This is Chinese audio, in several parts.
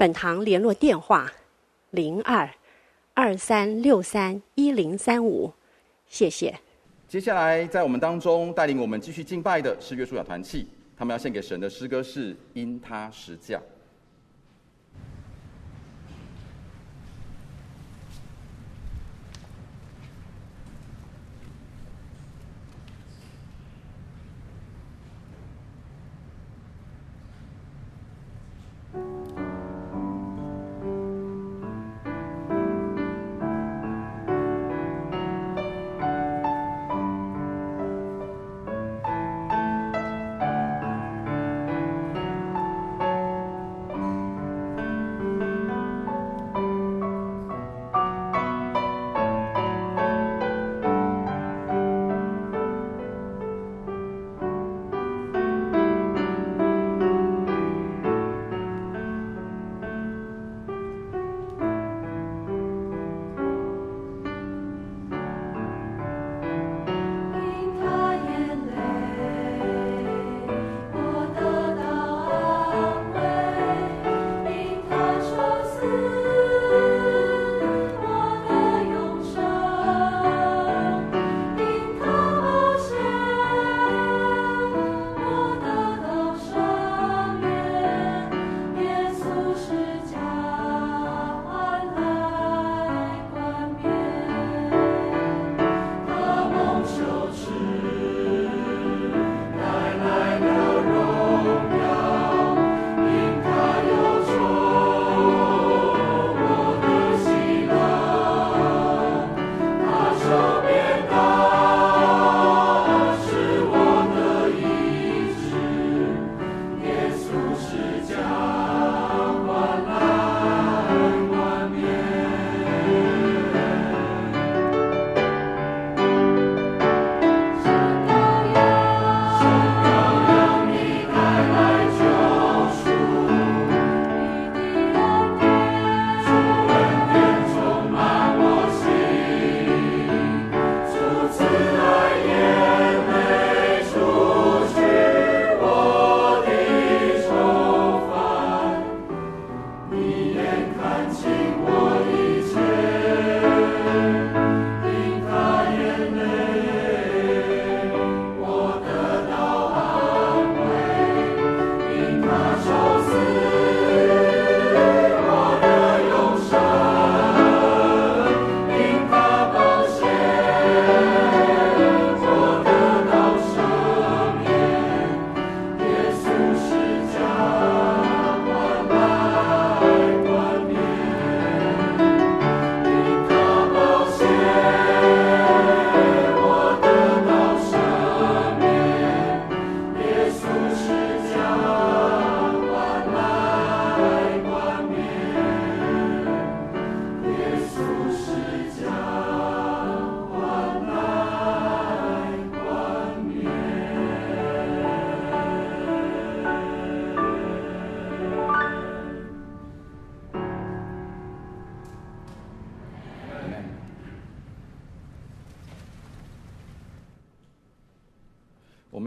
本堂联络电话：零二二三六三一零三五，谢谢。接下来在我们当中带领我们继续敬拜的是约书亚团契，他们要献给神的诗歌是因他实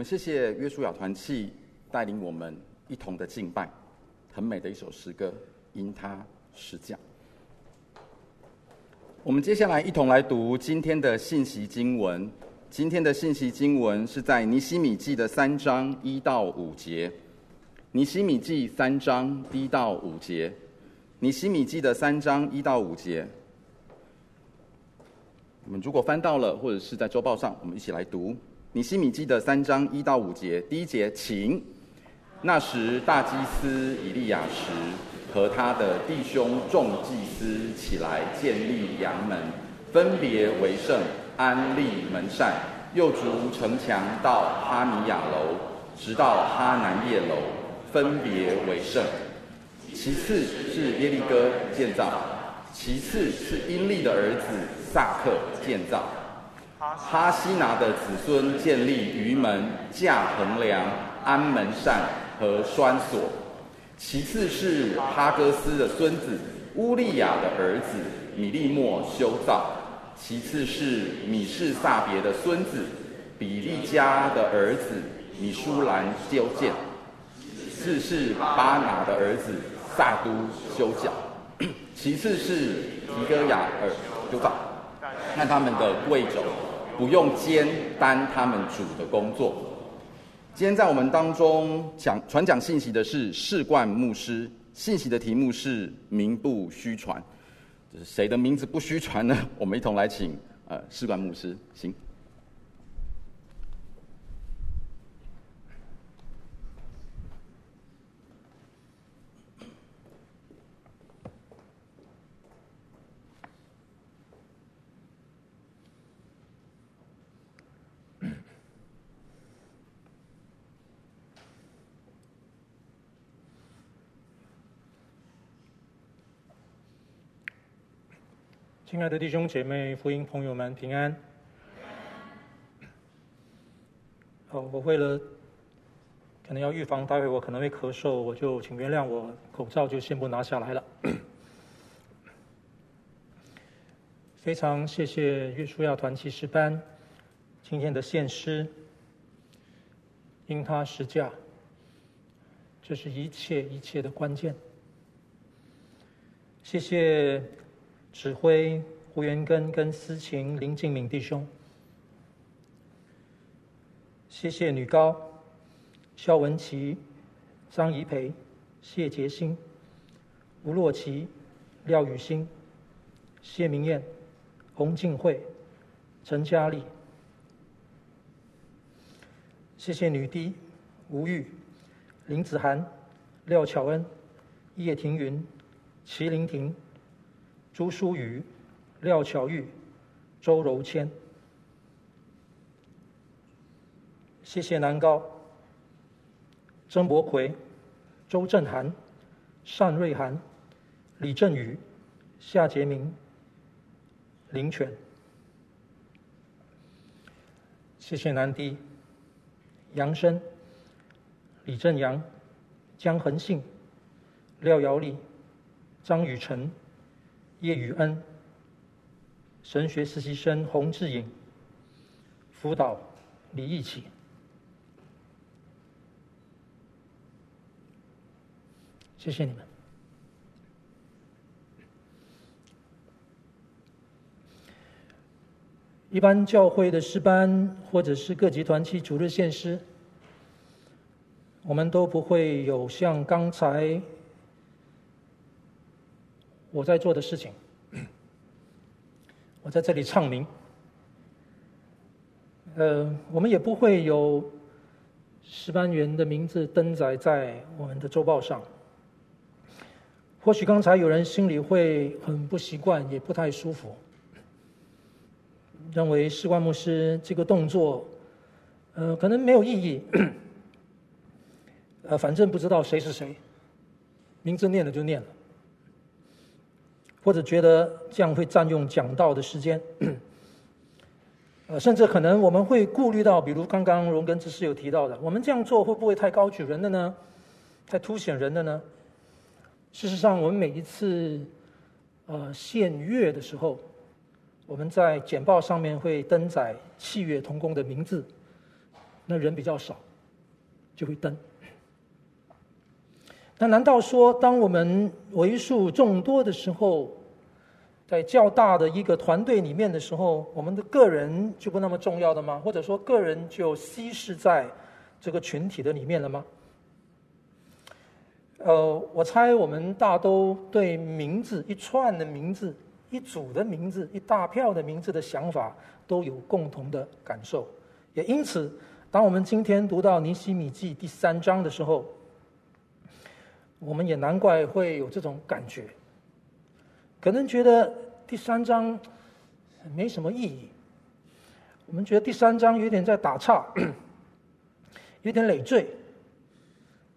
谢谢约书亚团契带领我们一同的敬拜，很美的一首诗歌，因他实价。我们接下来一同来读今天的信息经文。今天的信息经文是在尼希米记的三章一到五节。尼希米记三章一到五节。尼希米记的三章一到五节。我们如果翻到了，或者是在周报上，我们一起来读。尼希米记的三章一到五节，第一节，请。那时大祭司以利亚时和他的弟兄众祭司起来建立羊门，分别为圣，安立门扇，又逐城墙到哈米亚楼，直到哈南叶楼，分别为圣。其次是耶利哥建造，其次是因利的儿子撒克建造。哈希拿的子孙建立鱼门、架横梁、安门扇和栓锁。其次是哈哥斯的孙子乌利亚的儿子米利莫修造。其次是米士撒别的孙子比利加的儿子米舒兰修建。其次是巴拿的儿子撒都修脚。其次是提哥亚尔修造。看他们的贵族。不用肩担他们主的工作。今天在我们当中讲传讲信息的是士冠牧师，信息的题目是名不虚传。就是谁的名字不虚传呢？我们一同来请呃士冠牧师，行。亲爱的弟兄姐妹、福音朋友们，平安。好，我为了可能要预防待会我可能会咳嗽，我就请原谅我，口罩就先不拿下来了。非常谢谢约书亚团契诗班今天的献诗，因他实价，这是一切一切的关键。谢谢。指挥胡元根跟司琴林敬敏弟兄，谢谢女高肖文琪、张怡培、谢杰新、吴洛琪、廖雨欣、谢明艳、洪静慧、陈嘉丽，谢谢女低吴玉、林子涵、廖巧恩、叶庭云、齐林婷。朱淑雨、廖巧玉、周柔谦，谢谢南高、曾博奎、周振涵、单瑞涵、李振宇、夏杰明、林权，谢谢南低、杨生、李正阳、江恒信、廖瑶丽、张雨晨。叶宇恩，神学实习生洪志颖，辅导李义启，谢谢你们。一般教会的诗班或者是各级团契主日献诗，我们都不会有像刚才。我在做的事情，我在这里唱名。呃，我们也不会有石班员的名字登载在我们的周报上。或许刚才有人心里会很不习惯，也不太舒服，认为士冠牧师这个动作，呃，可能没有意义。呃，反正不知道谁是谁，名字念了就念了。或者觉得这样会占用讲道的时间，呃，甚至可能我们会顾虑到，比如刚刚荣根执事有提到的，我们这样做会不会太高举人的呢？太凸显人的呢？事实上，我们每一次呃献乐的时候，我们在简报上面会登载器乐同工的名字，那人比较少，就会登。那难道说，当我们为数众多的时候，在较大的一个团队里面的时候，我们的个人就不那么重要的吗？或者说，个人就稀释在这个群体的里面了吗？呃，我猜我们大都对名字一串的名字、一组的名字、一大票的名字的想法都有共同的感受，也因此，当我们今天读到尼希米记第三章的时候，我们也难怪会有这种感觉，可能觉得第三章没什么意义。我们觉得第三章有点在打岔，有点累赘。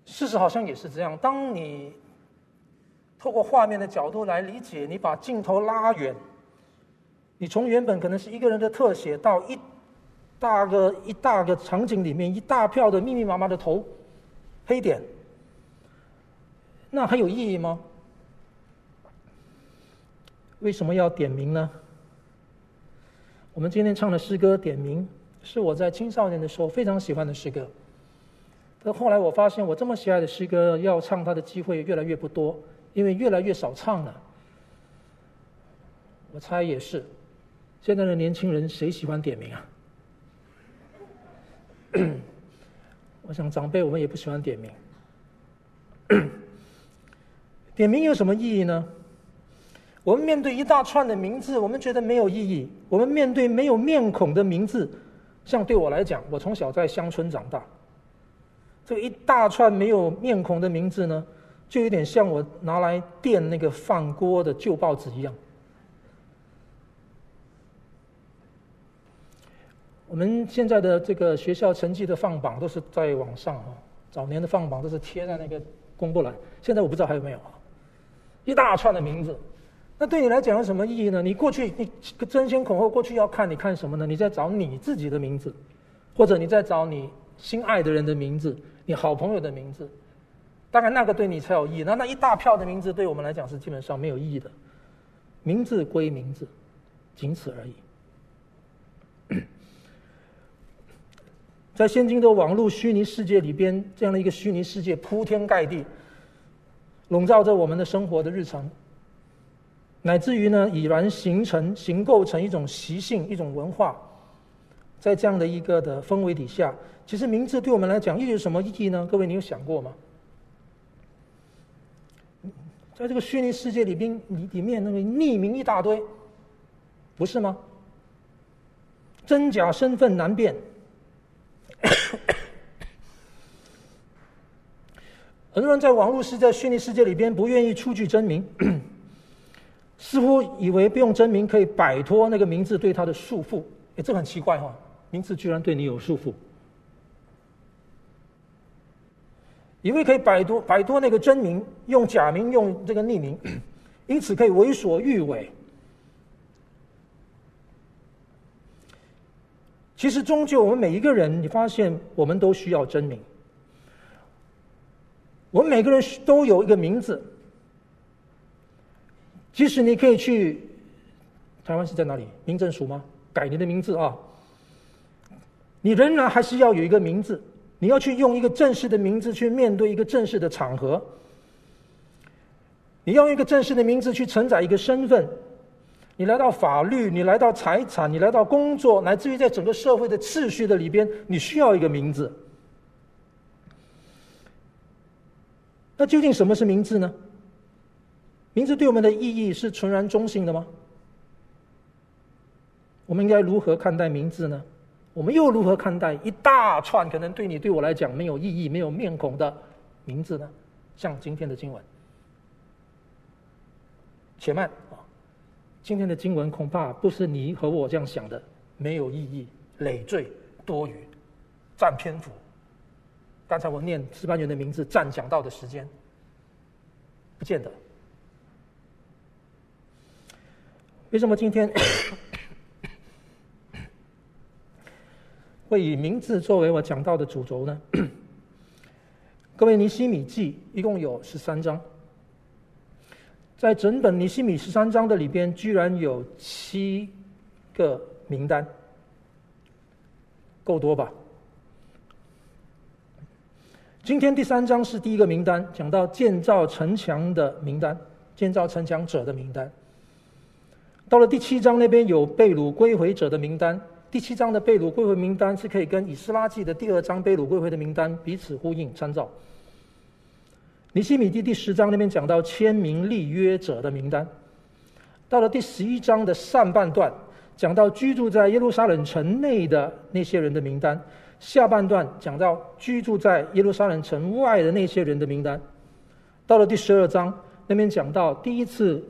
事实好像也是这样。当你透过画面的角度来理解，你把镜头拉远，你从原本可能是一个人的特写，到一大个一大个场景里面一大票的密密麻麻的头黑点，那还有意义吗？为什么要点名呢？我们今天唱的诗歌《点名》，是我在青少年的时候非常喜欢的诗歌。但后来我发现，我这么喜爱的诗歌，要唱它的机会越来越不多，因为越来越少唱了。我猜也是，现在的年轻人谁喜欢点名啊？我想长辈我们也不喜欢点名。点名有什么意义呢？我们面对一大串的名字，我们觉得没有意义；我们面对没有面孔的名字，像对我来讲，我从小在乡村长大，这一大串没有面孔的名字呢，就有点像我拿来垫那个饭锅的旧报纸一样。我们现在的这个学校成绩的放榜都是在网上啊，早年的放榜都是贴在那个公布栏，现在我不知道还有没有啊，一大串的名字。那对你来讲有什么意义呢？你过去你争先恐后过去要看，你看什么呢？你在找你自己的名字，或者你在找你心爱的人的名字，你好朋友的名字。当然那个对你才有意义。那那一大票的名字对我们来讲是基本上没有意义的。名字归名字，仅此而已。在现今的网络虚拟世界里边，这样的一个虚拟世界铺天盖地，笼罩着我们的生活的日常。乃至于呢，已然形成、形构成一种习性、一种文化，在这样的一个的氛围底下，其实名字对我们来讲又有什么意义呢？各位，你有想过吗？在这个虚拟世界里边，里里面那个匿名一大堆，不是吗？真假身份难辨，很多人在网络世界、虚拟世界里边不愿意出具真名。似乎以为不用真名可以摆脱那个名字对他的束缚，哎，这很奇怪哈，名字居然对你有束缚。以为可以摆脱摆脱那个真名，用假名用这个匿名，因此可以为所欲为。其实终究我们每一个人，你发现我们都需要真名，我们每个人都有一个名字。即使你可以去台湾是在哪里？民政署吗？改你的名字啊！你仍然还是要有一个名字，你要去用一个正式的名字去面对一个正式的场合。你要用一个正式的名字去承载一个身份。你来到法律，你来到财产，你来到工作，乃至于在整个社会的秩序的里边，你需要一个名字。那究竟什么是名字呢？名字对我们的意义是纯然中性的吗？我们应该如何看待名字呢？我们又如何看待一大串可能对你对我来讲没有意义、没有面孔的名字呢？像今天的经文，且慢啊！今天的经文恐怕不是你和我这样想的，没有意义、累赘、多余、占篇幅。刚才我念值班员的名字占讲道的时间，不见得。为什么今天会以名字作为我讲道的主轴呢？各位，尼西米记一共有十三章，在整本尼西米十三章的里边，居然有七个名单，够多吧？今天第三章是第一个名单，讲到建造城墙的名单，建造城墙者的名单。到了第七章那边有被掳归回者的名单，第七章的被掳归回名单是可以跟以斯拉记的第二章被掳归回的名单彼此呼应参照。尼希米记第十章那边讲到签名立约者的名单，到了第十一章的上半段讲到居住在耶路撒冷城内的那些人的名单，下半段讲到居住在耶路撒冷城外的那些人的名单，到了第十二章那边讲到第一次。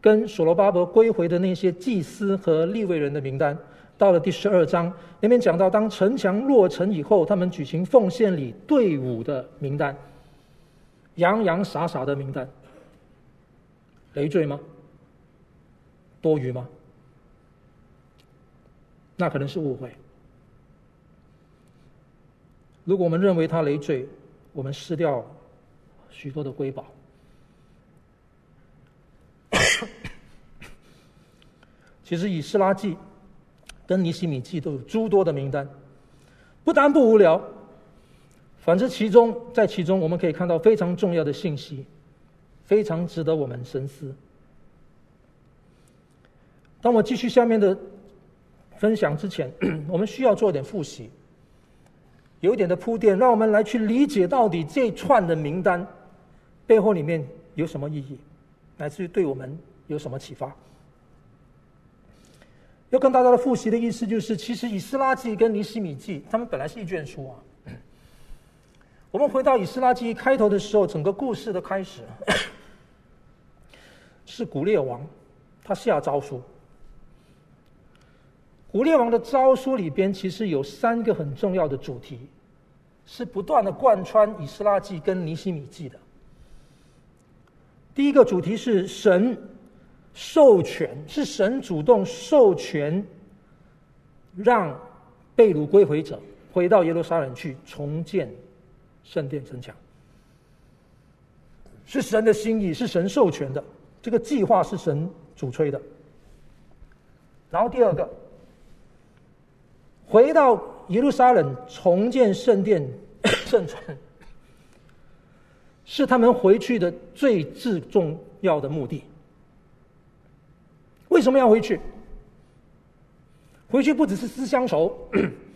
跟所罗巴伯归回的那些祭司和利未人的名单，到了第十二章那边讲到，当城墙落成以后，他们举行奉献礼队伍的名单，洋洋洒洒的名单。累赘吗？多余吗？那可能是误会。如果我们认为它累赘，我们失掉许多的瑰宝。其实《以斯拉记》跟《尼希米记》都有诸多的名单，不但不无聊，反之其中在其中我们可以看到非常重要的信息，非常值得我们深思。当我继续下面的分享之前，我们需要做一点复习，有一点的铺垫，让我们来去理解到底这串的名单背后里面有什么意义，乃至于对我们有什么启发。要跟大家的复习的意思就是，其实《以斯拉记》跟《尼希米记》他们本来是一卷书啊。我们回到《以斯拉记》开头的时候，整个故事的开始是古列王他下诏书。古列王的诏书里边其实有三个很重要的主题，是不断的贯穿《以斯拉记》跟《尼希米记》的。第一个主题是神。授权是神主动授权，让被掳归回者回到耶路撒冷去重建圣殿城墙，是神的心意，是神授权的，这个计划是神主催的。然后第二个，回到耶路撒冷重建圣殿 圣城，是他们回去的最至重要的目的。为什么要回去？回去不只是思乡愁，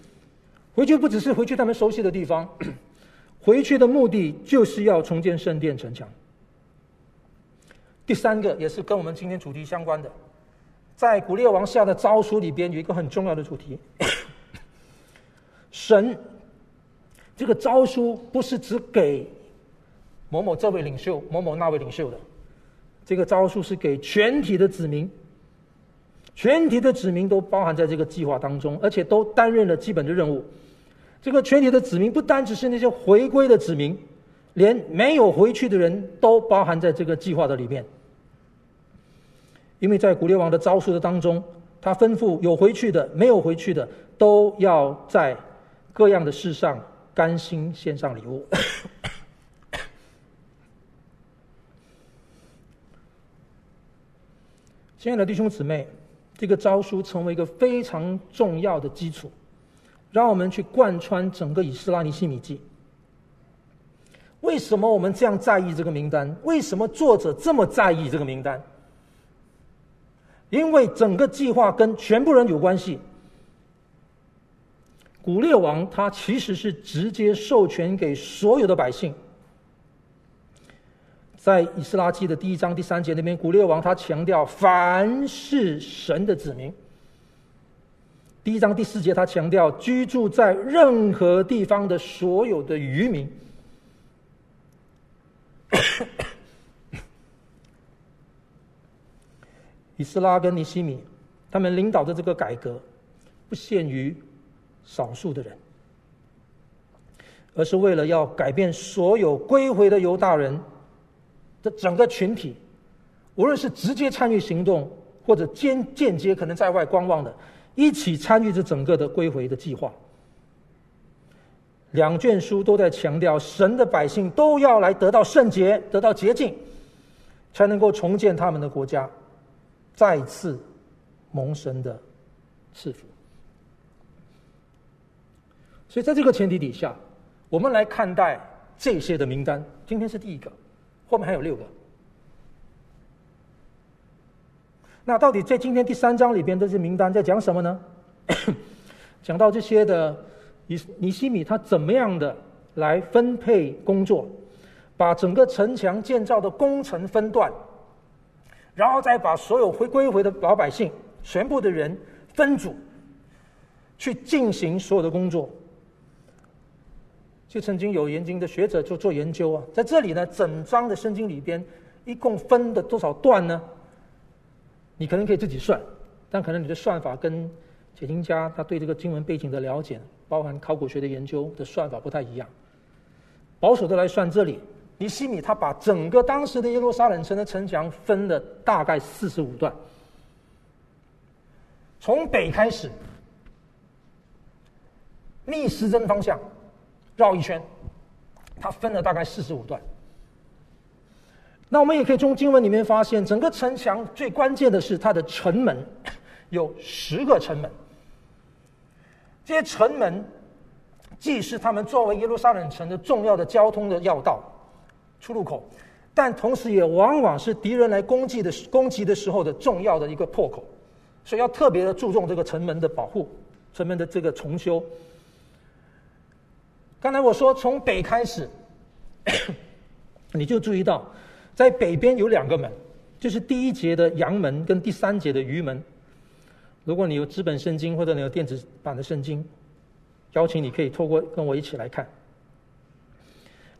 回去不只是回去他们熟悉的地方，回去的目的就是要重建圣殿城墙。第三个也是跟我们今天主题相关的，在古列王下的诏书里边有一个很重要的主题：神这个诏书不是只给某某这位领袖、某某那位领袖的，这个诏书是给全体的子民。全体的子民都包含在这个计划当中，而且都担任了基本的任务。这个全体的子民不单只是那些回归的子民，连没有回去的人都包含在这个计划的里面。因为在古列王的招数的当中，他吩咐有回去的、没有回去的，都要在各样的事上甘心献上礼物。亲爱的弟兄姊妹。这个诏书成为一个非常重要的基础，让我们去贯穿整个以斯拉尼西米记。为什么我们这样在意这个名单？为什么作者这么在意这个名单？因为整个计划跟全部人有关系。古列王他其实是直接授权给所有的百姓。在以斯拉记的第一章第三节那边，古列王他强调，凡是神的子民。第一章第四节他强调，居住在任何地方的所有的渔民。以斯拉跟尼希米他们领导的这个改革，不限于少数的人，而是为了要改变所有归回的犹大人。这整个群体，无论是直接参与行动，或者间间接可能在外观望的，一起参与这整个的归回的计划。两卷书都在强调，神的百姓都要来得到圣洁，得到洁净，才能够重建他们的国家，再次蒙神的赐福。所以，在这个前提底下，我们来看待这些的名单。今天是第一个。后面还有六个。那到底在今天第三章里边这些名单在讲什么呢？讲到这些的尼尼西米他怎么样的来分配工作，把整个城墙建造的工程分段，然后再把所有回归回的老百姓全部的人分组，去进行所有的工作。就曾经有研究的学者就做研究啊，在这里呢，整章的圣经里边一共分的多少段呢？你可能可以自己算，但可能你的算法跟解经家他对这个经文背景的了解，包含考古学的研究的算法不太一样。保守的来算，这里尼西米他把整个当时的耶路撒冷城的城墙分了大概四十五段，从北开始，逆时针方向绕一圈，他分了大概四十五段。那我们也可以从经文里面发现，整个城墙最关键的是它的城门，有十个城门。这些城门既是他们作为耶路撒冷城的重要的交通的要道、出入口，但同时也往往是敌人来攻击的攻击的时候的重要的一个破口，所以要特别的注重这个城门的保护、城门的这个重修。刚才我说从北开始，你就注意到。在北边有两个门，就是第一节的阳门跟第三节的鱼门。如果你有资本圣经或者你有电子版的圣经，邀请你可以透过跟我一起来看。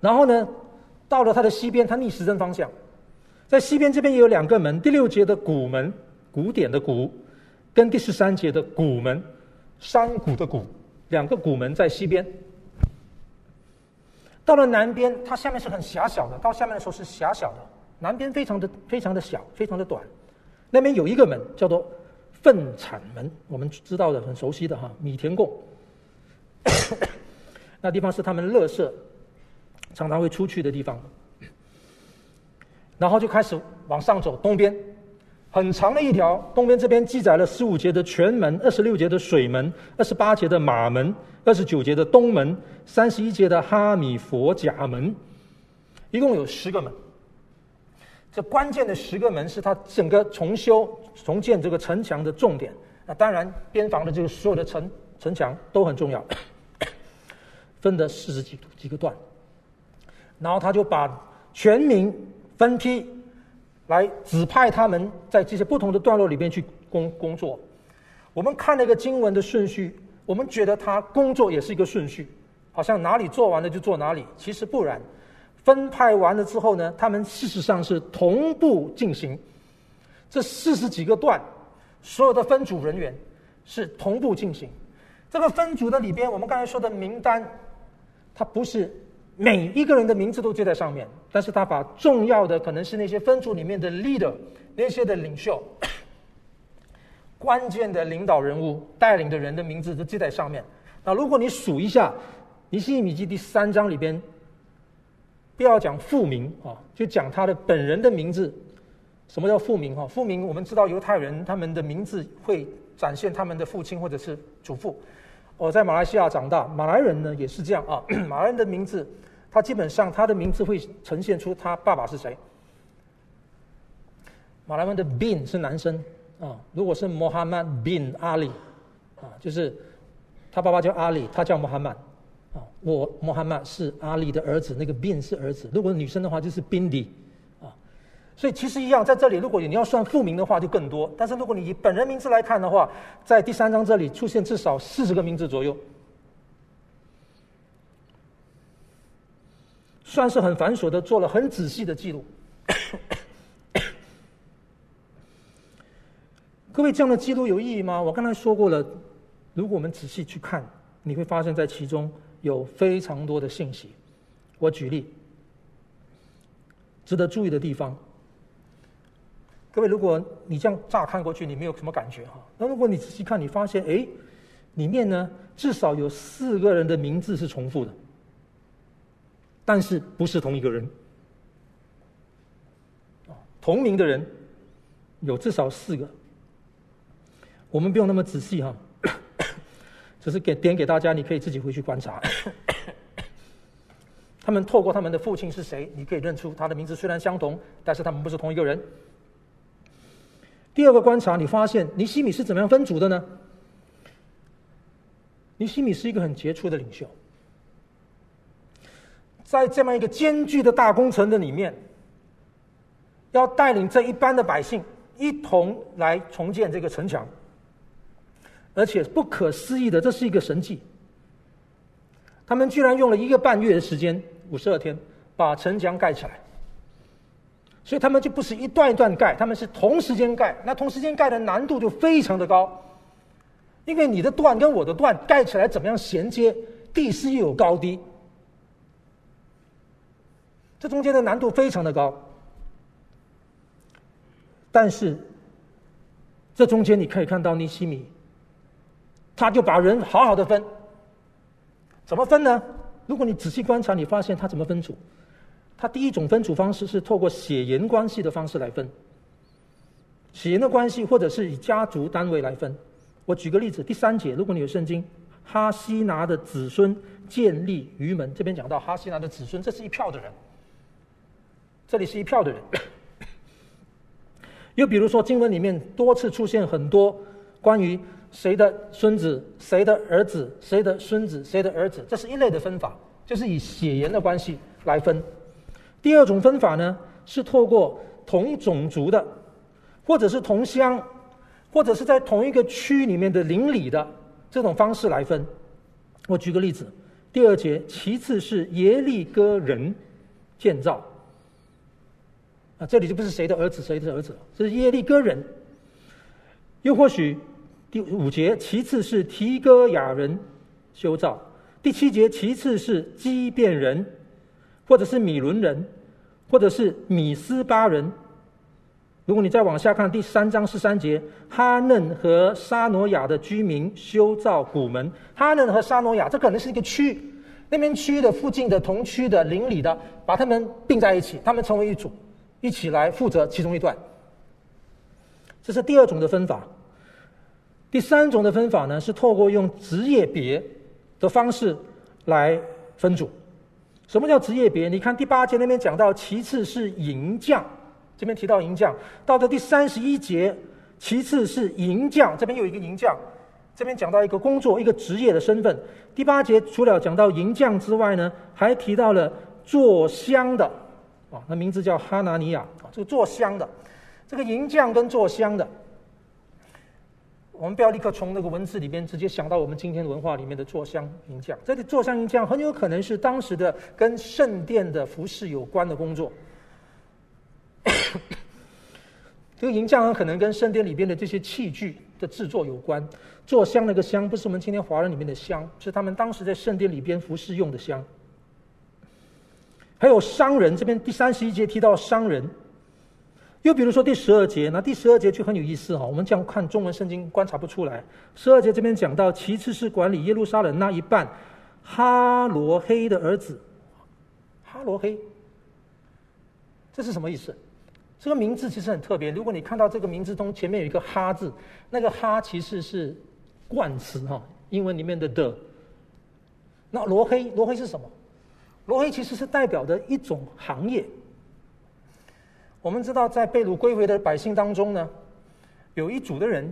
然后呢，到了它的西边，它逆时针方向，在西边这边也有两个门，第六节的古门，古典的古，跟第十三节的谷门，山谷的谷，两个古门在西边。到了南边，它下面是很狭小的。到下面的时候是狭小的，南边非常的非常的小，非常的短。那边有一个门叫做粪产门，我们知道的很熟悉的哈，米田共。那地方是他们乐色常常会出去的地方。然后就开始往上走，东边很长的一条，东边这边记载了十五节的泉门，二十六节的水门，二十八节的马门。二十九节的东门，三十一节的哈米佛甲门，一共有十个门。这关键的十个门是他整个重修、重建这个城墙的重点。那当然，边防的这个所有的城城墙都很重要，分得四十几几个段。然后他就把全民分批来指派他们在这些不同的段落里面去工工作。我们看那个经文的顺序。我们觉得他工作也是一个顺序，好像哪里做完了就做哪里，其实不然。分派完了之后呢，他们事实上是同步进行。这四十几个段，所有的分组人员是同步进行。这个分组的里边，我们刚才说的名单，它不是每一个人的名字都记在上面，但是他把重要的可能是那些分组里面的 leader，那些的领袖。关键的领导人物带领的人的名字都记在上面。那如果你数一下，《尼希米记》第三章里边，不要讲父名啊，就讲他的本人的名字。什么叫父名？哈，父名我们知道犹太人他们的名字会展现他们的父亲或者是祖父。我在马来西亚长大，马来人呢也是这样啊。马来人的名字，他基本上他的名字会呈现出他爸爸是谁。马来人的 bin 是男生。啊，如果是穆罕默德 bin 阿里，啊，就是他爸爸叫阿里，他叫穆罕默德，啊，我穆罕默德是阿里的儿子，那个 bin 是儿子。如果女生的话，就是 bindi，啊，所以其实一样，在这里，如果你要算父名的话，就更多。但是如果你以本人名字来看的话，在第三章这里出现至少四十个名字左右，算是很繁琐的，做了很仔细的记录。各位，这样的记录有意义吗？我刚才说过了，如果我们仔细去看，你会发现在其中有非常多的信息。我举例，值得注意的地方。各位，如果你这样乍看过去，你没有什么感觉哈。那如果你仔细看，你发现，哎，里面呢至少有四个人的名字是重复的，但是不是同一个人。同名的人有至少四个。我们不用那么仔细哈，只是给点给大家，你可以自己回去观察。他们透过他们的父亲是谁，你可以认出他的名字虽然相同，但是他们不是同一个人。第二个观察，你发现尼西米是怎么样分组的呢？尼西米是一个很杰出的领袖，在这么一个艰巨的大工程的里面，要带领这一般的百姓一同来重建这个城墙。而且不可思议的，这是一个神迹。他们居然用了一个半月的时间，五十二天，把城墙盖起来。所以他们就不是一段一段盖，他们是同时间盖。那同时间盖的难度就非常的高，因为你的段跟我的段盖起来怎么样衔接？地势又有高低，这中间的难度非常的高。但是，这中间你可以看到尼西米，他就把人好好的分。怎么分呢？如果你仔细观察，你发现他怎么分组？他第一种分组方式是透过血缘关系的方式来分，血缘的关系，或者是以家族单位来分。我举个例子，第三节，如果你有圣经，哈西拿的子孙建立于门，这边讲到哈西拿的子孙，这是一票的人，这里是一票的人。又比如说，经文里面多次出现很多关于谁的孙子、谁的儿子、谁的孙子、谁的儿子，这是一类的分法，就是以血缘的关系来分。第二种分法呢，是透过同种族的，或者是同乡，或者是在同一个区里面的邻里的这种方式来分。我举个例子，第二节，其次是耶利哥人建造。啊，这里就不是谁的儿子，谁的儿子，这是耶利哥人。又或许第五节，其次是提哥亚人修造；第七节，其次是基遍人，或者是米伦人，或者是米斯巴人。如果你再往下看，第三章十三节，哈嫩和沙诺亚的居民修造谷门。哈嫩和沙诺亚，这可能是一个区，那边区的附近的同区的邻里的，把他们并在一起，他们成为一组。一起来负责其中一段，这是第二种的分法。第三种的分法呢，是透过用职业别的方式来分组。什么叫职业别？你看第八节那边讲到，其次是银匠，这边提到银匠。到了第三十一节，其次是银匠，这边有一个银匠，这边讲到一个工作、一个职业的身份。第八节除了讲到银匠之外呢，还提到了做香的。啊，那名字叫哈拿尼亚啊，这个做香的，这个银匠跟做香的，我们不要立刻从那个文字里边直接想到我们今天文化里面的做香银匠。这里做香银匠很有可能是当时的跟圣殿的服饰有关的工作。这个银匠很可能跟圣殿里边的这些器具的制作有关。做香那个香不是我们今天华人里面的香，是他们当时在圣殿里边服饰用的香。还有商人，这边第三十一节提到商人，又比如说第十二节，那第十二节就很有意思哈。我们这样看中文圣经观察不出来。十二节这边讲到，其次是管理耶路撒冷那一半，哈罗黑的儿子，哈罗黑，这是什么意思？这个名字其实很特别。如果你看到这个名字中前面有一个哈字，那个哈其实是冠词哈，英文里面的的。那罗黑，罗黑是什么？罗黑其实是代表的一种行业。我们知道，在被掳归回的百姓当中呢，有一组的人，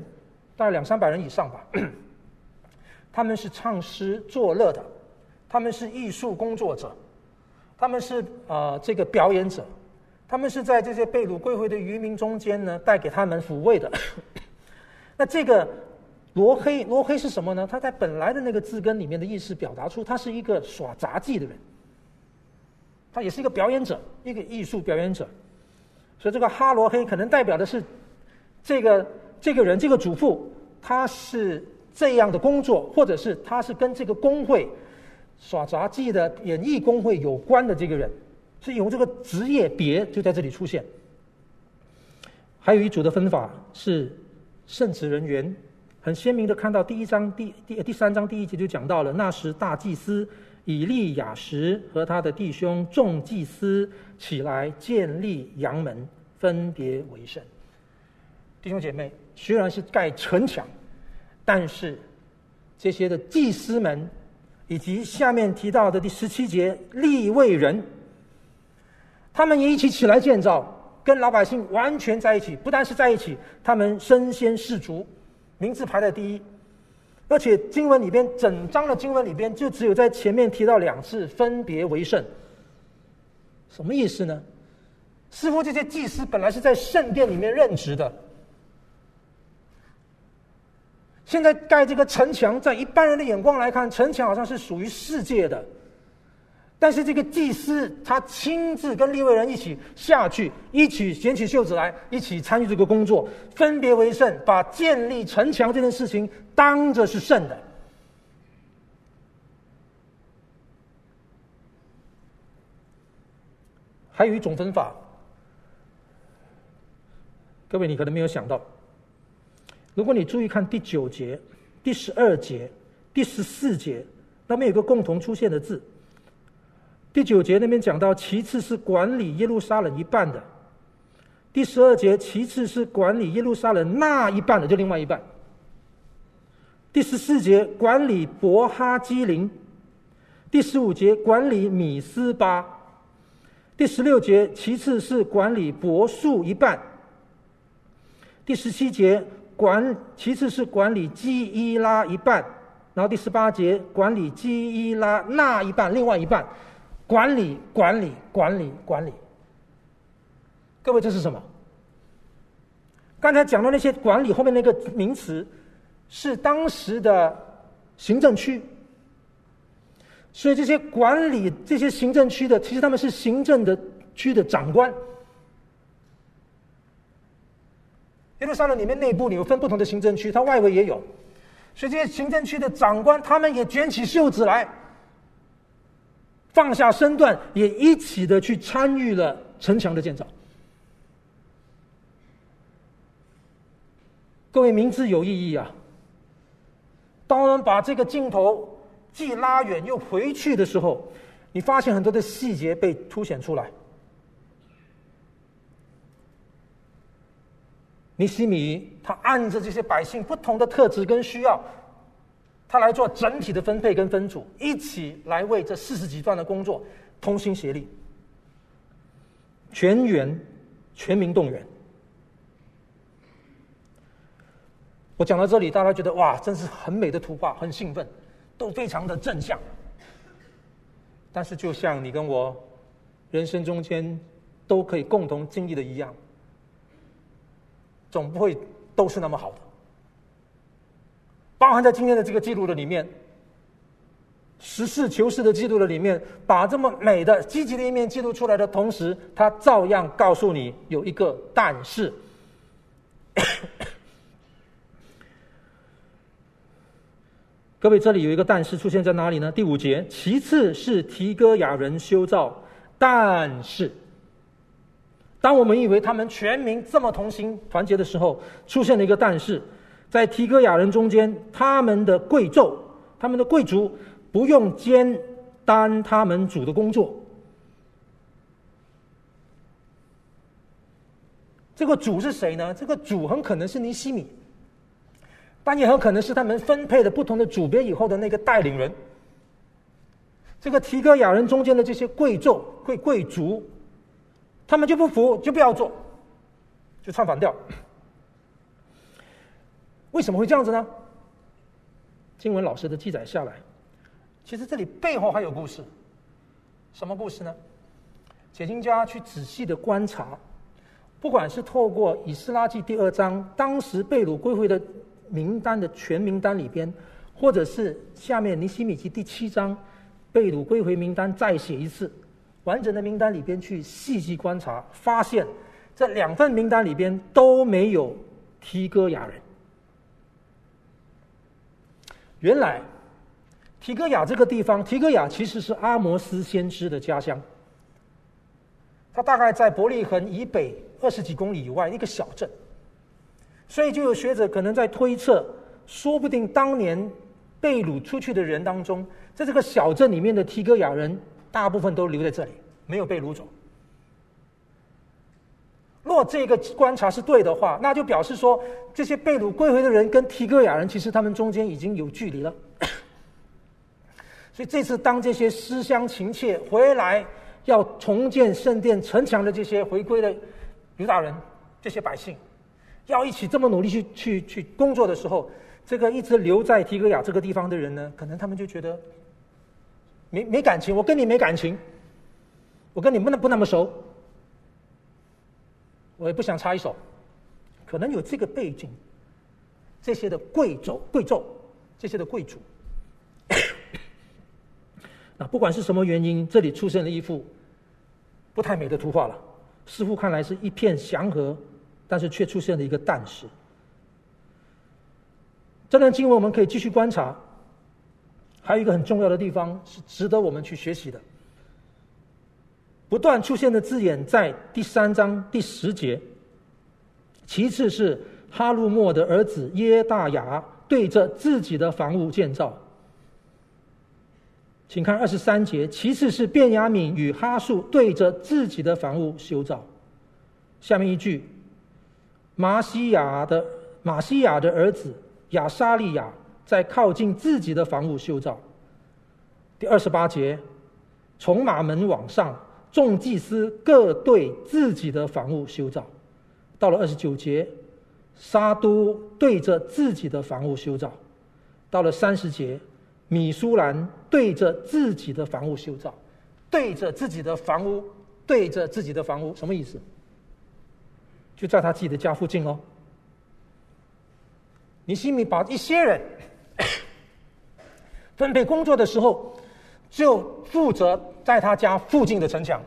大概两三百人以上吧。他们是唱诗作乐的，他们是艺术工作者，他们是啊、呃、这个表演者，他们是在这些被掳归回的渔民中间呢，带给他们抚慰的。那这个罗黑，罗黑是什么呢？他在本来的那个字根里面的意思，表达出他是一个耍杂技的人。他也是一个表演者，一个艺术表演者，所以这个哈罗黑可能代表的是这个这个人，这个主妇，他是这样的工作，或者是他是跟这个工会耍杂技的演艺工会有关的这个人，是由这个职业别就在这里出现。还有一组的分法是圣职人员，很鲜明的看到第一章第第第三章第一节就讲到了，那时大祭司。以利亚什和他的弟兄众祭司起来建立羊门，分别为圣。弟兄姐妹，虽然是盖城墙，但是这些的祭司们，以及下面提到的第十七节利未人，他们也一起起来建造，跟老百姓完全在一起。不但是在一起，他们身先士卒，名字排在第一。而且经文里边，整章的经文里边，就只有在前面提到两次“分别为圣”，什么意思呢？似乎这些祭司本来是在圣殿里面任职的，现在盖这个城墙，在一般人的眼光来看，城墙好像是属于世界的。但是这个祭司他亲自跟立位人一起下去，一起卷起袖子来，一起参与这个工作，分别为圣，把建立城墙这件事情当着是圣的。还有一种分法，各位你可能没有想到，如果你注意看第九节、第十二节、第十四节，那边有个共同出现的字。第九节那边讲到，其次是管理耶路撒冷一半的；第十二节，其次是管理耶路撒冷那一半的，就另外一半；第十四节，管理伯哈基林；第十五节，管理米斯巴。第十六节，其次是管理柏树一半；第十七节管，其次是管理基伊拉一半；然后第十八节管理基伊拉那一半，另外一半，管理管理管理管理。各位，这是什么？刚才讲的那些管理后面那个名词，是当时的行政区。所以这些管理这些行政区的，其实他们是行政的区的长官。耶路撒冷里面内部你有分不同的行政区，它外围也有。所以这些行政区的长官，他们也卷起袖子来，放下身段，也一起的去参与了城墙的建造。各位，明知有意义啊！当我们把这个镜头。既拉远又回去的时候，你发现很多的细节被凸显出来。尼西米他按着这些百姓不同的特质跟需要，他来做整体的分配跟分组，一起来为这四十几段的工作同心协力，全员全民动员。我讲到这里，大家觉得哇，真是很美的图画，很兴奋。都非常的正向，但是就像你跟我人生中间都可以共同经历的一样，总不会都是那么好的。包含在今天的这个记录的里面，实事求是的记录的里面，把这么美的积极的一面记录出来的同时，他照样告诉你有一个但是。各位，这里有一个但是出现在哪里呢？第五节，其次是提哥亚人修造，但是，当我们以为他们全民这么同心团结的时候，出现了一个但是，在提哥亚人中间，他们的贵胄、他们的贵族不用兼担他们主的工作。这个主是谁呢？这个主很可能是尼西米。但也很可能是他们分配了不同的组别以后的那个带领人。这个提哥亚人中间的这些贵胄、贵贵族，他们就不服，就不要做，就唱反调。为什么会这样子呢？经文老师的记载下来，其实这里背后还有故事。什么故事呢？解经家去仔细的观察，不管是透过以斯拉记第二章，当时被掳归回的。名单的全名单里边，或者是下面尼希米记第七章被掳归回名单再写一次，完整的名单里边去细细观察，发现这两份名单里边都没有提哥亚人。原来提哥亚这个地方，提哥亚其实是阿摩斯先知的家乡，他大概在伯利恒以北二十几公里以外一个小镇。所以，就有学者可能在推测，说不定当年被掳出去的人当中，在这个小镇里面的提哥亚人，大部分都留在这里，没有被掳走。若这个观察是对的话，那就表示说，这些被掳归回的人跟提哥亚人，其实他们中间已经有距离了。所以这次当这些思乡情切回来要重建圣殿城墙的这些回归的犹大人，这些百姓。要一起这么努力去去去工作的时候，这个一直留在提哥亚这个地方的人呢，可能他们就觉得没没感情，我跟你没感情，我跟你不能不那么熟，我也不想插一手，可能有这个背景，这些的贵族贵胄，这些的贵族，那不管是什么原因，这里出现了一幅不太美的图画了，似乎看来是一片祥和。但是却出现了一个但是，这段经文我们可以继续观察，还有一个很重要的地方是值得我们去学习的。不断出现的字眼在第三章第十节。其次是哈路莫的儿子耶大雅对着自己的房屋建造。请看二十三节。其次是便雅悯与哈述对着自己的房屋修造。下面一句，玛西亚的玛西亚的儿子亚沙利亚在靠近自己的房屋修造。第二十八节，从马门往上，众祭司各对自己的房屋修造。到了二十九节，沙都对着自己的房屋修造；到了三十节，米苏兰对着自己的房屋修造，对着自己的房屋，对着自己的房屋，什么意思？就在他自己的家附近哦。你心里把一些人 分配工作的时候，就负责在他家附近的城墙。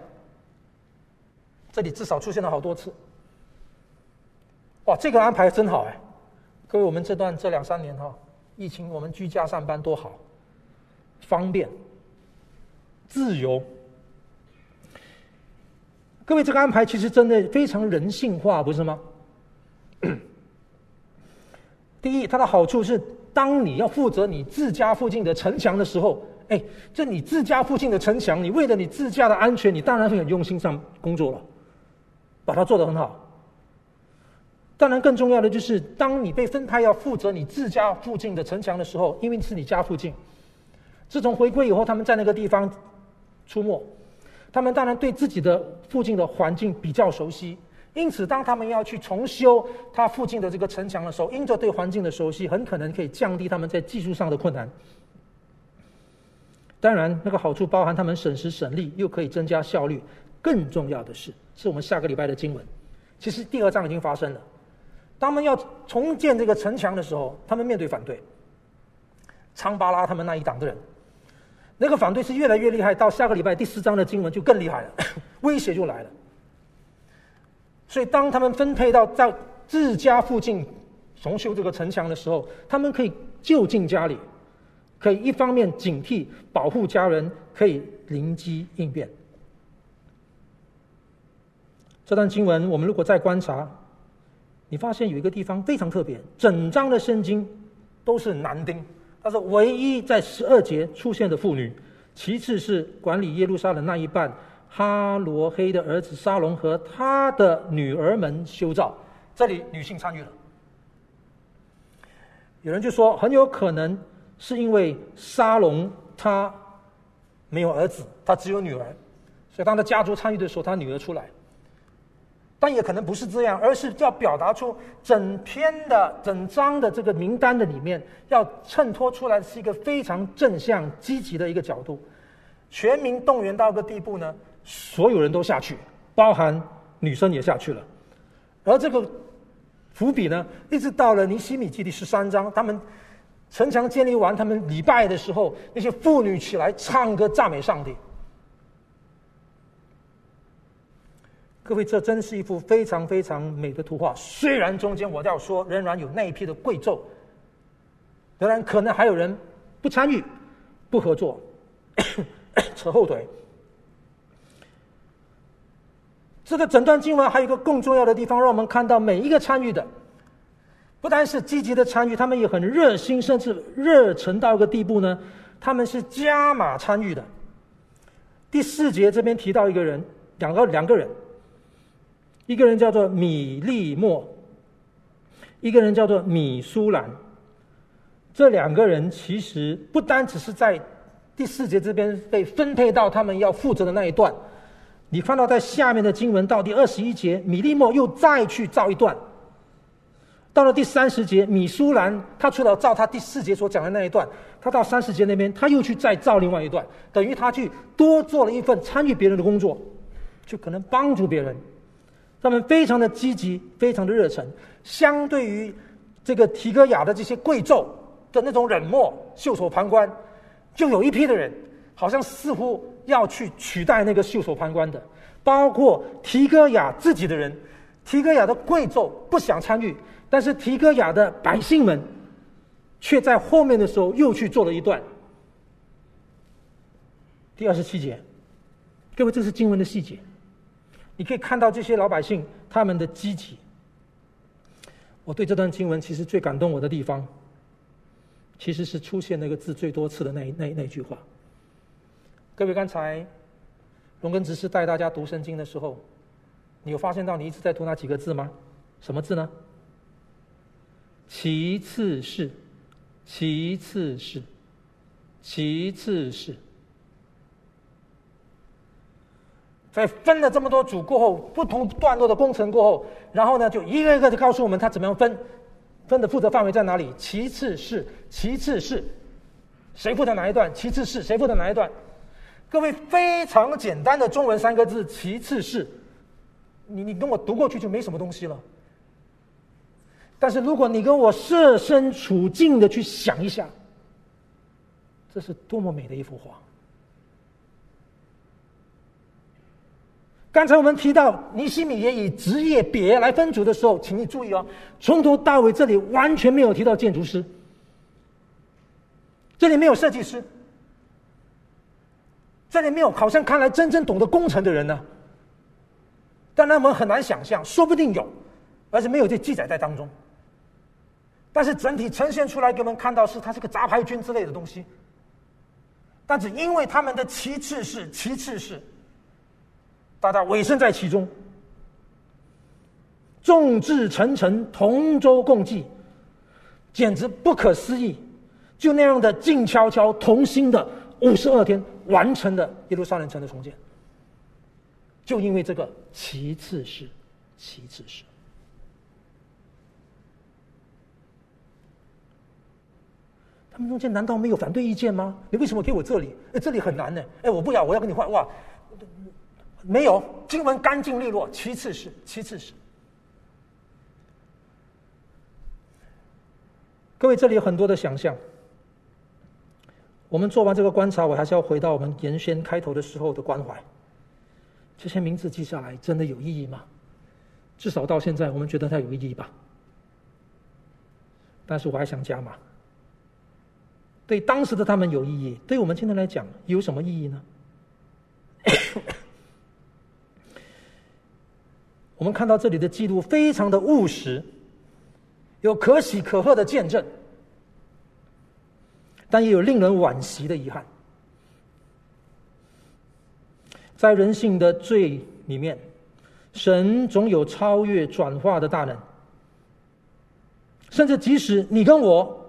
这里至少出现了好多次。哇，这个安排真好哎！各位，我们这段这两三年哈，疫情我们居家上班多好，方便、自由。各位，这个安排其实真的非常人性化，不是吗？第一，它的好处是，当你要负责你自家附近的城墙的时候，哎，这你自家附近的城墙，你为了你自家的安全，你当然会很用心上工作了，把它做得很好。当然，更重要的就是，当你被分派要负责你自家附近的城墙的时候，因为是你家附近。自从回归以后，他们在那个地方出没，他们当然对自己的附近的环境比较熟悉。因此，当他们要去重修他附近的这个城墙的时候，因着对环境的熟悉，很可能可以降低他们在技术上的困难。当然，那个好处包含他们省时省力，又可以增加效率。更重要的是，是我们下个礼拜的经文。其实第二章已经发生了。他们要重建这个城墙的时候，他们面对反对，昌巴拉他们那一党的人，那个反对是越来越厉害。到下个礼拜第四章的经文就更厉害了，威胁就来了。所以当他们分配到在自家附近重修这个城墙的时候，他们可以就近家里，可以一方面警惕保护家人，可以灵机应变。这段经文我们如果再观察。你发现有一个地方非常特别，整章的圣经都是男丁，他是唯一在十二节出现的妇女。其次是管理耶路撒冷那一半，哈罗黑的儿子沙龙和他的女儿们修造，这里女性参与了。有人就说，很有可能是因为沙龙他没有儿子，他只有女儿，所以当他家族参与的时候，他女儿出来。但也可能不是这样，而是要表达出整篇的整章的这个名单的里面，要衬托出来是一个非常正向、积极的一个角度。全民动员到一个地步呢，所有人都下去，包含女生也下去了。而这个伏笔呢，一直到了尼希米记第十三章，他们城墙建立完，他们礼拜的时候，那些妇女起来唱歌赞美上帝。各位，这真是一幅非常非常美的图画。虽然中间我要说，仍然有那一批的贵胄，当然可能还有人不参与、不合作、扯后腿。这个整段经文还有一个更重要的地方，让我们看到每一个参与的，不单是积极的参与，他们也很热心，甚至热忱到一个地步呢。他们是加码参与的。第四节这边提到一个人，两个两个人。一个人叫做米利莫，一个人叫做米舒兰。这两个人其实不单只是在第四节这边被分配到他们要负责的那一段，你看到在下面的经文到第二十一节，米利莫又再去造一段。到了第三十节，米苏兰他除了造他第四节所讲的那一段，他到三十节那边他又去再造另外一段，等于他去多做了一份参与别人的工作，就可能帮助别人。他们非常的积极，非常的热忱。相对于这个提哥雅的这些贵胄的那种冷漠、袖手旁观，就有一批的人，好像似乎要去取代那个袖手旁观的，包括提哥雅自己的人。提哥雅的贵胄不想参与，但是提哥雅的百姓们，却在后面的时候又去做了一段。第二十七节，各位，这是经文的细节，你可以看到这些老百姓他们的积极。我对这段经文其实最感动我的地方，其实是出现那个字最多次的那那那句话。各位，刚才龙根执事带大家读圣经的时候，你有发现到你一直在读那几个字吗？什么字呢？其次是，其次是，其次是。在分了这么多组过后，不同段落的工程过后，然后呢，就一个一个的告诉我们他怎么样分，分的负责范围在哪里？其次是，其次是，谁负责哪一段？其次是谁负责哪一段？各位非常简单的中文三个字，其次是，你你跟我读过去就没什么东西了。但是如果你跟我设身处境的去想一下，这是多么美的一幅画。刚才我们提到尼希米也以职业别来分组的时候，请你注意哦，从头到尾这里完全没有提到建筑师，这里没有设计师，这里没有好像看来真正懂得工程的人呢。当然我们很难想象，说不定有，而是没有这记载在当中。但是整体呈现出来给我们看到是，它是个杂牌军之类的东西。但是因为他们的其次是其次是。大家委身在其中，众志成城，同舟共济，简直不可思议！就那样的静悄悄、同心的五十二天完成的耶路撒冷城的重建，就因为这个其次是，其次是。他们中间难道没有反对意见吗？你为什么给我这里？哎，这里很难呢！哎，我不要，我要跟你换哇！没有，经文干净利落。其次是，其次是。各位，这里有很多的想象。我们做完这个观察，我还是要回到我们原先开头的时候的关怀。这些名字记下来，真的有意义吗？至少到现在，我们觉得它有意义吧。但是我还想加码。对当时的他们有意义，对我们今天来讲有什么意义呢？我们看到这里的记录非常的务实，有可喜可贺的见证，但也有令人惋惜的遗憾。在人性的罪里面，神总有超越转化的大能，甚至即使你跟我，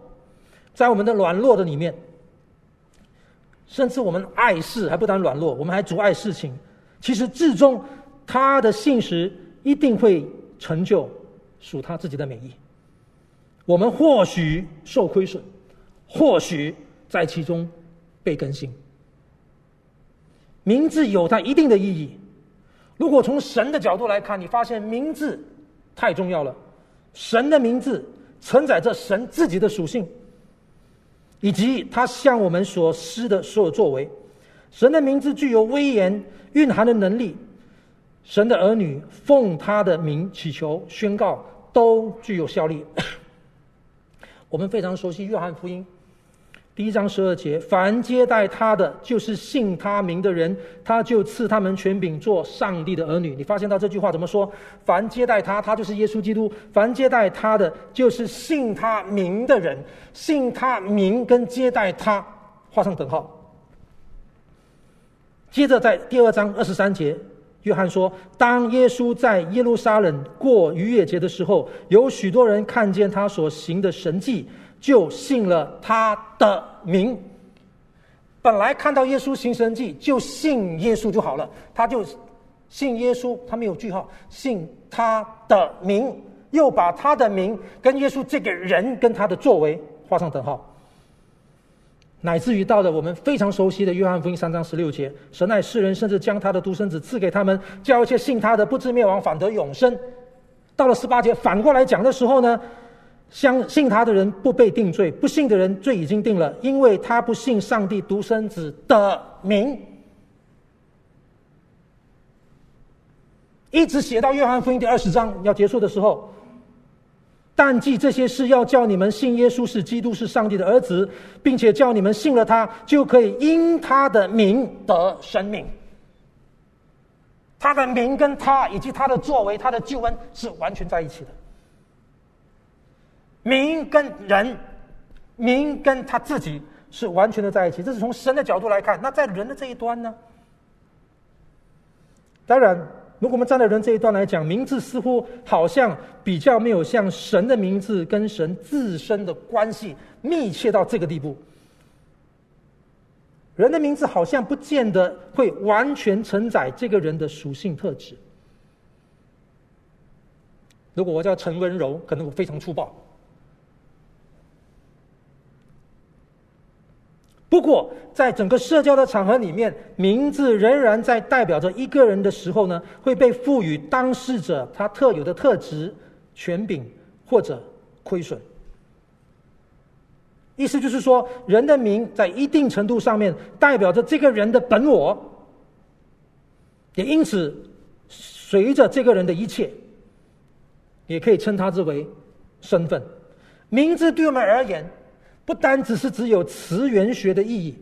在我们的软弱的里面，甚至我们爱事还不单软弱，我们还阻碍事情，其实至终他的信实。一定会成就属他自己的美意。我们或许受亏损，或许在其中被更新。名字有它一定的意义。如果从神的角度来看，你发现名字太重要了。神的名字承载着神自己的属性，以及他向我们所施的所有作为。神的名字具有威严、蕴含的能力。神的儿女奉他的名祈求、宣告，都具有效力。我们非常熟悉约翰福音第一章十二节：凡接待他的，就是信他名的人，他就赐他们权柄做上帝的儿女。你发现到这句话怎么说？凡接待他，他就是耶稣基督。凡接待他的，就是信他名的人。信他名跟接待他画上等号。接着在第二章二十三节。约翰说：“当耶稣在耶路撒冷过逾越节的时候，有许多人看见他所行的神迹，就信了他的名。本来看到耶稣行神迹，就信耶稣就好了，他就信耶稣，他没有句号，信他的名，又把他的名跟耶稣这个人跟他的作为画上等号。”乃至于到了我们非常熟悉的约翰福音三章十六节，神爱世人，甚至将他的独生子赐给他们，叫一切信他的不至灭亡，反得永生。到了十八节，反过来讲的时候呢，相信他的人不被定罪，不信的人罪已经定了，因为他不信上帝独生子的名。一直写到约翰福音第二十章要结束的时候。但记这些事，要叫你们信耶稣是基督，是上帝的儿子，并且叫你们信了他，就可以因他的名得生命。他的名跟他以及他的作为、他的救恩是完全在一起的。名跟人，名跟他自己是完全的在一起。这是从神的角度来看。那在人的这一端呢？当然，如果我们站在人这一端来讲，名字似乎好像比较没有像神的名字跟神自身的关系密切到这个地步。人的名字好像不见得会完全承载这个人的属性特质。如果我叫陈温柔，可能我非常粗暴。不过，在整个社交的场合里面，名字仍然在代表着一个人的时候呢，会被赋予当事者他特有的特质、权柄或者亏损。意思就是说，人的名在一定程度上面代表着这个人的本我，也因此随着这个人的一切，也可以称他之为身份。名字对我们而言。不单只是只有词源学的意义，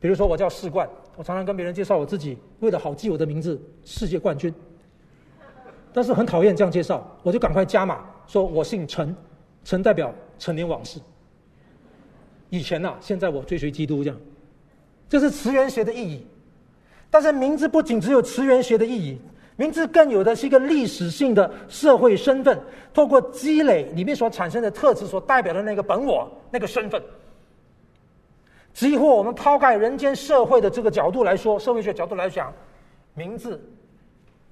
比如说我叫世冠，我常常跟别人介绍我自己，为了好记我的名字，世界冠军。但是很讨厌这样介绍，我就赶快加码，说我姓陈，陈代表陈年往事。以前呐、啊，现在我追随基督，这样，这是词源学的意义。但是名字不仅只有词源学的意义。名字更有的是一个历史性的社会身份，透过积累里面所产生的特质所代表的那个本我那个身份。几乎我们抛开人间社会的这个角度来说，社会学角度来讲，名字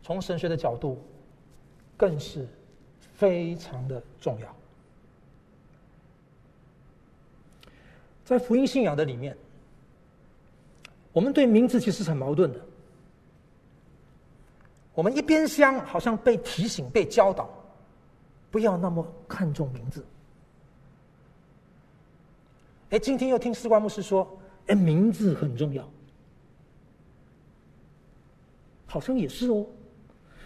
从神学的角度更是非常的重要。在福音信仰的里面，我们对名字其实是很矛盾的。我们一边厢好像被提醒、被教导，不要那么看重名字。哎，今天又听士冠牧师说，哎，名字很重要，好像也是哦。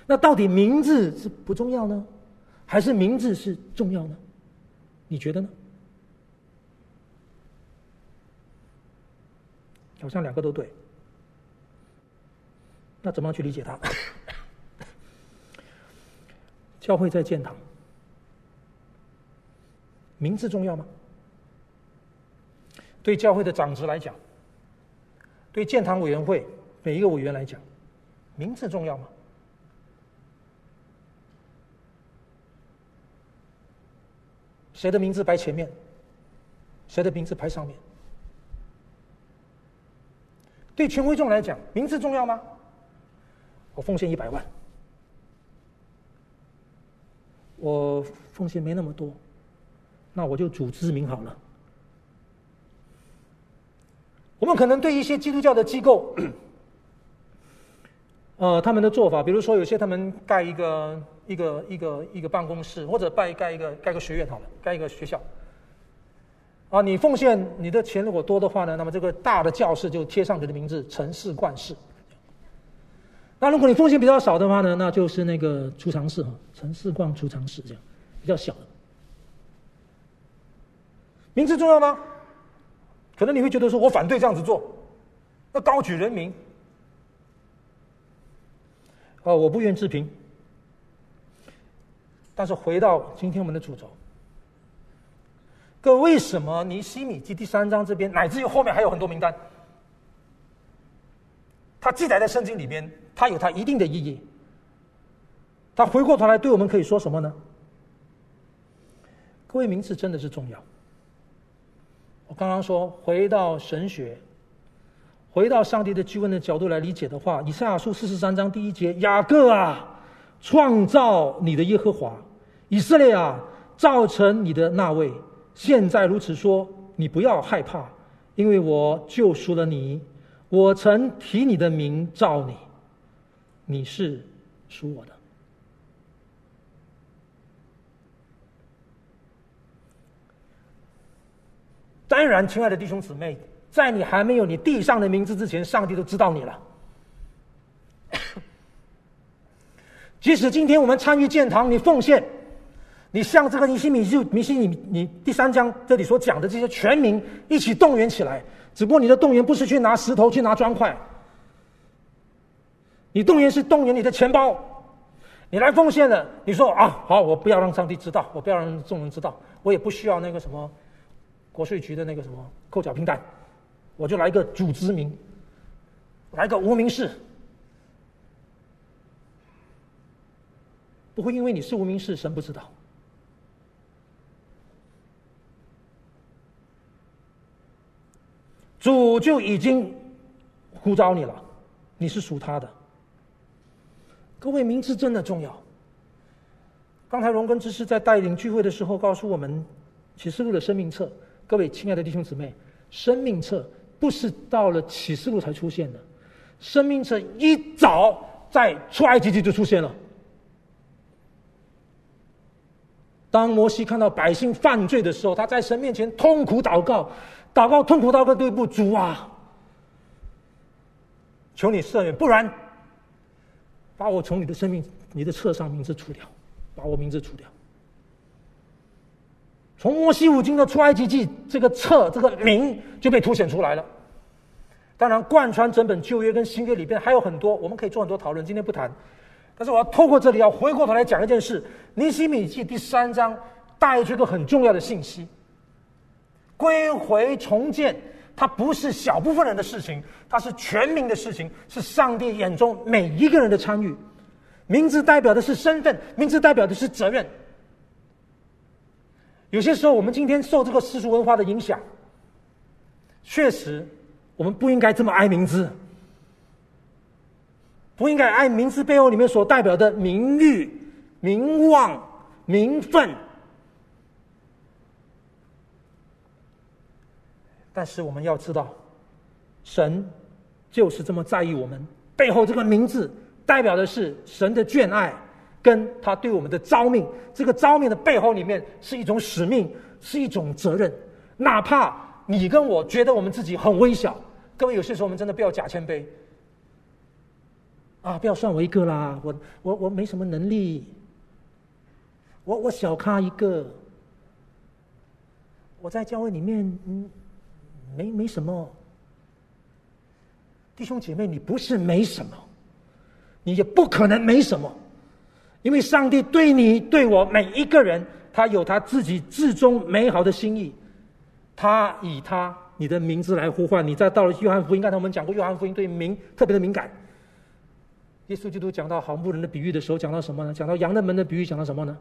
那到底名字是不重要呢，还是名字是重要呢？你觉得呢？好像两个都对。那怎么样去理解它？教会在建堂，名字重要吗？对教会的长职来讲，对建堂委员会每一个委员来讲，名字重要吗？谁的名字摆前面？谁的名字排上面？对全会众来讲，名字重要吗？我奉献一百万。我奉献没那么多，那我就主知名好了。我们可能对一些基督教的机构，呃，他们的做法，比如说有些他们盖一个一个一个一个办公室，或者盖盖一个盖个学院好了，盖一个学校。啊，你奉献你的钱如果多的话呢，那么这个大的教室就贴上你的名字陈氏冠士。那如果你奉献比较少的话呢，那就是那个储藏室哈，城市逛储藏室这样，比较小的。名字重要吗？可能你会觉得说，我反对这样子做，那高举人名，哦，我不愿置评。但是回到今天我们的主轴，各位为什么尼西米记第三章这边，乃至于后面还有很多名单？它记载在圣经里边，它有它一定的意义。它回过头来对我们可以说什么呢？各位，名字真的是重要。我刚刚说，回到神学，回到上帝的救恩的角度来理解的话，以赛亚书四十三章第一节：雅各啊，创造你的耶和华；以色列啊，造成你的那位。现在如此说，你不要害怕，因为我救赎了你。我曾提你的名召你，你是属我的。当然，亲爱的弟兄姊妹，在你还没有你地上的名字之前，上帝都知道你了。即使今天我们参与建堂，你奉献，你像这个尼西米就尼西米，你第三章这里所讲的这些全民一起动员起来。只不过你的动员不是去拿石头，去拿砖块，你动员是动员你的钱包，你来奉献了，你说啊好，我不要让上帝知道，我不要让众人知道，我也不需要那个什么国税局的那个什么扣缴凭单，我就来个主之名，来个无名氏，不会因为你是无名氏，神不知道。主就已经呼召你了，你是属他的。各位，名字真的重要。刚才荣根执事在带领聚会的时候告诉我们，启示录的生命册。各位亲爱的弟兄姊妹，生命册不是到了启示录才出现的，生命册一早在出埃及记就出现了。当摩西看到百姓犯罪的时候，他在神面前痛苦祷告。祷告痛苦到个地步，主啊，求你赦免，不然把我从你的生命、你的册上名字除掉，把我名字除掉。从摩西五经的出埃及记，这个册、这个名就被凸显出来了。当然，贯穿整本旧约跟新约里边还有很多，我们可以做很多讨论，今天不谈。但是我要透过这里，要回过头来讲一件事：尼希米记第三章带出一个很重要的信息。归回重建，它不是小部分人的事情，它是全民的事情，是上帝眼中每一个人的参与。名字代表的是身份，名字代表的是责任。有些时候，我们今天受这个世俗文化的影响，确实，我们不应该这么爱名字，不应该爱名字背后里面所代表的名誉、名望、名分。但是我们要知道，神就是这么在意我们。背后这个名字代表的是神的眷爱，跟他对我们的召命。这个召命的背后里面是一种使命，是一种责任。哪怕你跟我觉得我们自己很微小，各位有些时候我们真的不要假谦卑啊！不要算我一个啦，我我我没什么能力，我我小咖一个，我在教会里面嗯。没没什么，弟兄姐妹，你不是没什么，你也不可能没什么，因为上帝对你对我每一个人，他有他自己至终美好的心意，他以他你的名字来呼唤你。再到了约翰福音，刚才我们讲过，约翰福音对名特别的敏感。耶稣基督讲到好牧人的比喻的时候，讲到什么呢？讲到羊的门的比喻，讲到什么呢？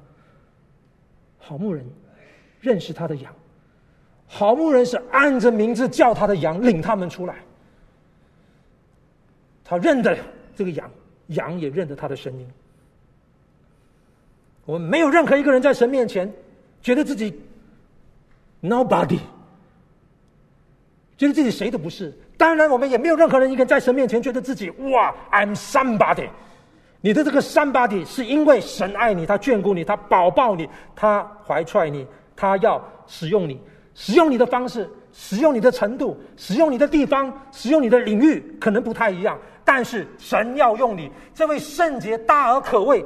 好牧人认识他的羊。好牧人是按着名字叫他的羊，领他们出来。他认得这个羊，羊也认得他的声音。我们没有任何一个人在神面前觉得自己 nobody，觉得自己谁都不是。当然，我们也没有任何人一个人在神面前觉得自己哇，I'm somebody。你的这个 somebody 是因为神爱你，他眷顾你，他保抱你，他怀揣你，他要使用你。使用你的方式，使用你的程度，使用你的地方，使用你的领域，可能不太一样。但是神要用你，这位圣洁、大而可畏，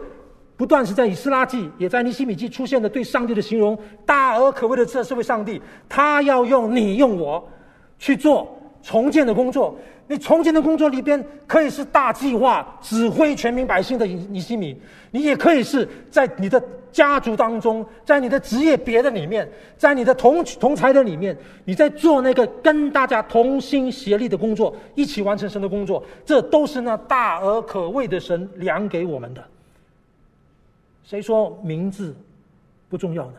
不断是在以斯拉记，也在尼西米记出现的对上帝的形容，大而可畏的这位上帝，他要用你，用我去做重建的工作。你重建的工作里边，可以是大计划指挥全民百姓的尼希米，你也可以是在你的家族当中，在你的职业别的里面，在你的同同才的里面，你在做那个跟大家同心协力的工作，一起完成神的工作，这都是那大而可畏的神量给我们的。谁说名字不重要呢？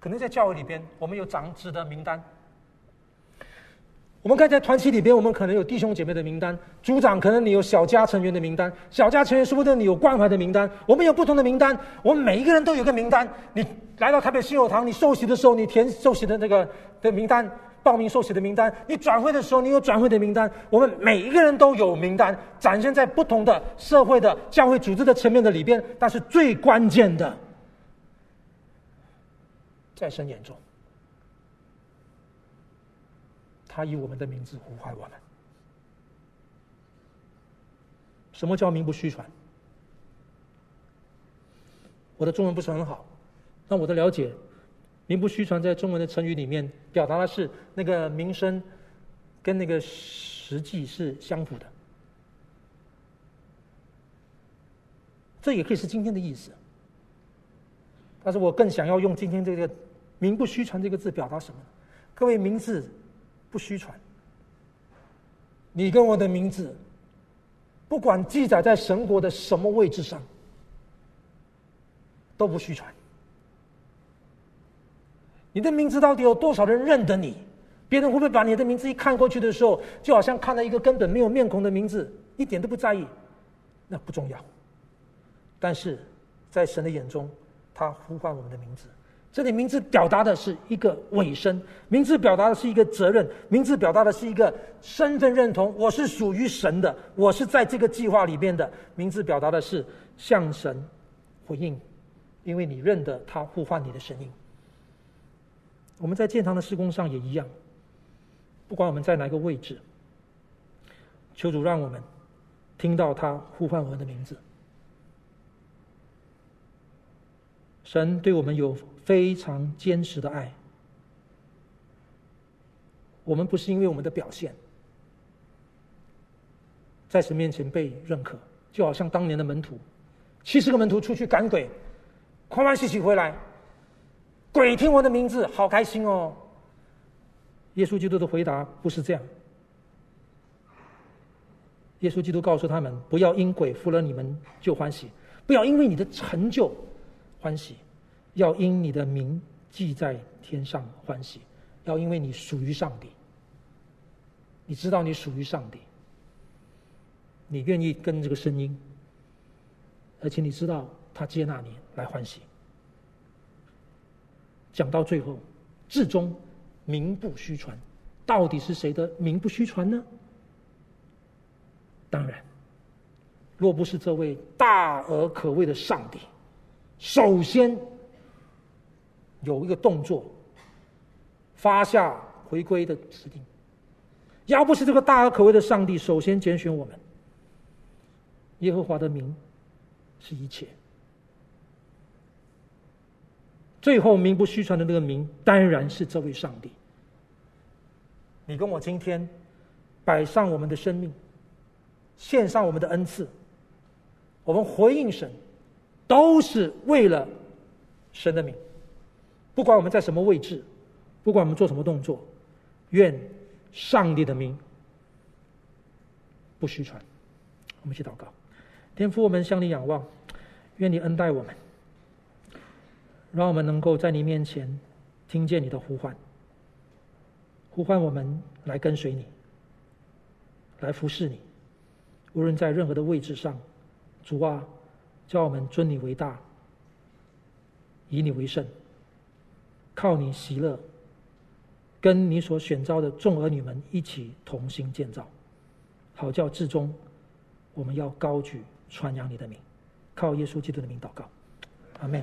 可能在教会里边，我们有长子的名单。我们看在团体里边，我们可能有弟兄姐妹的名单；组长可能你有小家成员的名单；小家成员说不定你有关怀的名单。我们有不同的名单，我们每一个人都有个名单。你来到台北信友堂，你受洗的时候，你填受洗的那个的名单，报名受洗的名单；你转会的时候，你有转会的名单。我们每一个人都有名单，展现在不同的社会的教会组织的层面的里边。但是最关键的，在神眼中。他以我们的名字呼唤我们。什么叫名不虚传？我的中文不是很好，那我的了解，名不虚传在中文的成语里面，表达的是那个名声跟那个实际是相符的。这也可以是今天的意思。但是我更想要用今天这个“名不虚传”这个字表达什么？各位，名字不虚传。你跟我的名字，不管记载在神国的什么位置上，都不虚传。你的名字到底有多少人认得你？别人会不会把你的名字一看过去的时候，就好像看到一个根本没有面孔的名字，一点都不在意？那不重要。但是在神的眼中，他呼唤我们的名字。这里名字表达的是一个尾声，名字表达的是一个责任，名字表达的是一个身份认同。我是属于神的，我是在这个计划里面的。名字表达的是向神回应，因为你认得他呼唤你的声音。我们在建堂的施工上也一样，不管我们在哪个位置，求主让我们听到他呼唤我们的名字。神对我们有非常坚实的爱，我们不是因为我们的表现，在神面前被认可，就好像当年的门徒，七十个门徒出去赶鬼，欢欢喜喜回来，鬼听我的名字，好开心哦。耶稣基督的回答不是这样，耶稣基督告诉他们：不要因鬼服了你们就欢喜，不要因为你的成就。欢喜，要因你的名记在天上欢喜，要因为你属于上帝。你知道你属于上帝，你愿意跟这个声音，而且你知道他接纳你来欢喜。讲到最后，至终名不虚传，到底是谁的名不虚传呢？当然，若不是这位大而可畏的上帝。首先有一个动作，发下回归的指令。要不是这个大而可畏的上帝首先拣选我们，耶和华的名是一切。最后名不虚传的那个名，当然是这位上帝。你跟我今天摆上我们的生命，献上我们的恩赐，我们回应神。都是为了神的名，不管我们在什么位置，不管我们做什么动作，愿上帝的名不虚传。我们一起祷告，天父，我们向你仰望，愿你恩待我们，让我们能够在你面前听见你的呼唤，呼唤我们来跟随你，来服侍你，无论在任何的位置上，主啊。叫我们尊你为大，以你为圣，靠你喜乐，跟你所选召的众儿女们一起同心建造，好叫至终我们要高举传扬你的名，靠耶稣基督的名祷告，阿门。